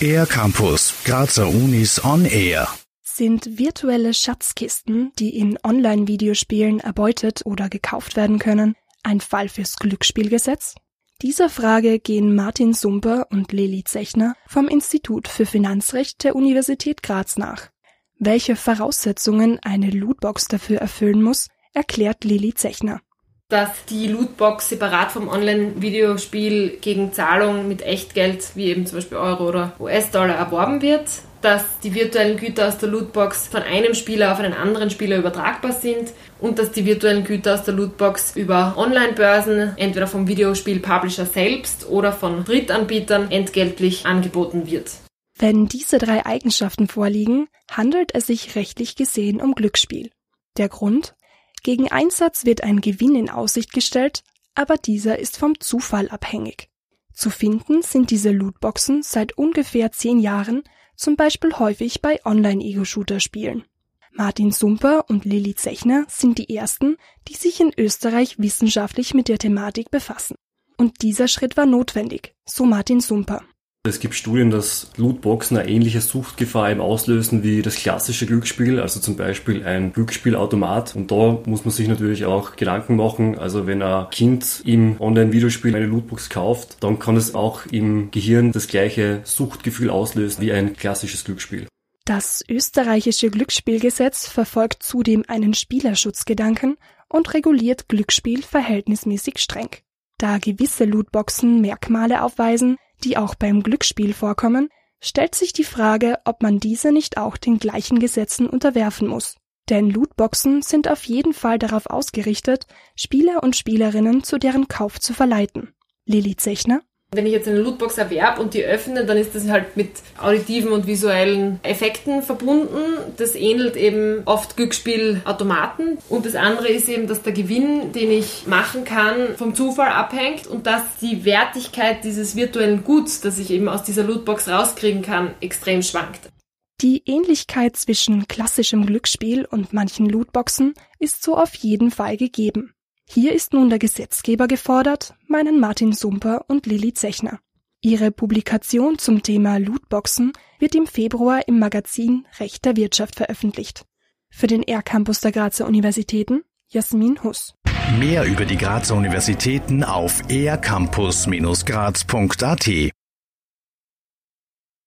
Air Campus, Grazer Unis on Air. Sind virtuelle Schatzkisten, die in Online-Videospielen erbeutet oder gekauft werden können, ein Fall fürs Glücksspielgesetz? Dieser Frage gehen Martin Sumper und Lili Zechner vom Institut für Finanzrecht der Universität Graz nach. Welche Voraussetzungen eine Lootbox dafür erfüllen muss, erklärt Lili Zechner dass die Lootbox separat vom Online-Videospiel gegen Zahlung mit Echtgeld, wie eben zum Beispiel Euro oder US-Dollar, erworben wird, dass die virtuellen Güter aus der Lootbox von einem Spieler auf einen anderen Spieler übertragbar sind und dass die virtuellen Güter aus der Lootbox über Online-Börsen, entweder vom Videospiel-Publisher selbst oder von Drittanbietern, entgeltlich angeboten wird. Wenn diese drei Eigenschaften vorliegen, handelt es sich rechtlich gesehen um Glücksspiel. Der Grund? Gegen Einsatz wird ein Gewinn in Aussicht gestellt, aber dieser ist vom Zufall abhängig. Zu finden sind diese Lootboxen seit ungefähr zehn Jahren, zum Beispiel häufig bei Online-Ego-Shooter-Spielen. Martin Sumper und Lilly Zechner sind die ersten, die sich in Österreich wissenschaftlich mit der Thematik befassen. Und dieser Schritt war notwendig, so Martin Sumper. Es gibt Studien, dass Lootboxen eine ähnliche Suchtgefahr eben auslösen wie das klassische Glücksspiel, also zum Beispiel ein Glücksspielautomat. Und da muss man sich natürlich auch Gedanken machen. Also wenn ein Kind im Online-Videospiel eine Lootbox kauft, dann kann es auch im Gehirn das gleiche Suchtgefühl auslösen wie ein klassisches Glücksspiel. Das österreichische Glücksspielgesetz verfolgt zudem einen Spielerschutzgedanken und reguliert Glücksspiel verhältnismäßig streng. Da gewisse Lootboxen Merkmale aufweisen, die auch beim Glücksspiel vorkommen, stellt sich die Frage, ob man diese nicht auch den gleichen Gesetzen unterwerfen muss. Denn Lootboxen sind auf jeden Fall darauf ausgerichtet, Spieler und Spielerinnen zu deren Kauf zu verleiten. Lili Zechner wenn ich jetzt eine Lootbox erwerbe und die öffne, dann ist das halt mit auditiven und visuellen Effekten verbunden. Das ähnelt eben oft Glücksspielautomaten. Und das andere ist eben, dass der Gewinn, den ich machen kann, vom Zufall abhängt und dass die Wertigkeit dieses virtuellen Guts, das ich eben aus dieser Lootbox rauskriegen kann, extrem schwankt. Die Ähnlichkeit zwischen klassischem Glücksspiel und manchen Lootboxen ist so auf jeden Fall gegeben. Hier ist nun der Gesetzgeber gefordert, meinen Martin Sumper und Lilly Zechner. Ihre Publikation zum Thema Lootboxen wird im Februar im Magazin Recht der Wirtschaft veröffentlicht. Für den R-Campus der Grazer Universitäten Jasmin Huss. Mehr über die Grazer Universitäten auf ercampus-graz.at